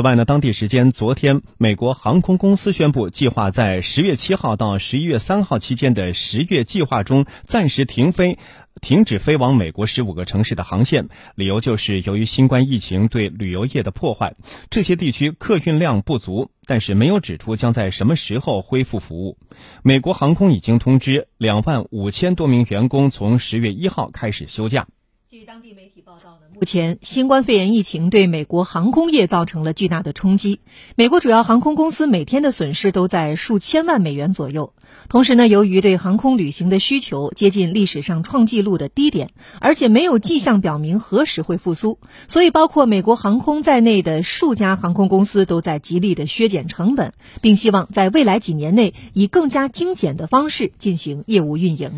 此外呢，当地时间昨天，美国航空公司宣布，计划在十月七号到十一月三号期间的十月计划中暂时停飞。停止飞往美国十五个城市的航线，理由就是由于新冠疫情对旅游业的破坏，这些地区客运量不足，但是没有指出将在什么时候恢复服务。美国航空已经通知两万五千多名员工从十月一号开始休假。据当地媒体报道呢，目前新冠肺炎疫情对美国航空业造成了巨大的冲击。美国主要航空公司每天的损失都在数千万美元左右。同时呢，由于对航空旅行的需求接近历史上创纪录的低点，而且没有迹象表明何时会复苏，所以包括美国航空在内的数家航空公司都在极力的削减成本，并希望在未来几年内以更加精简的方式进行业务运营。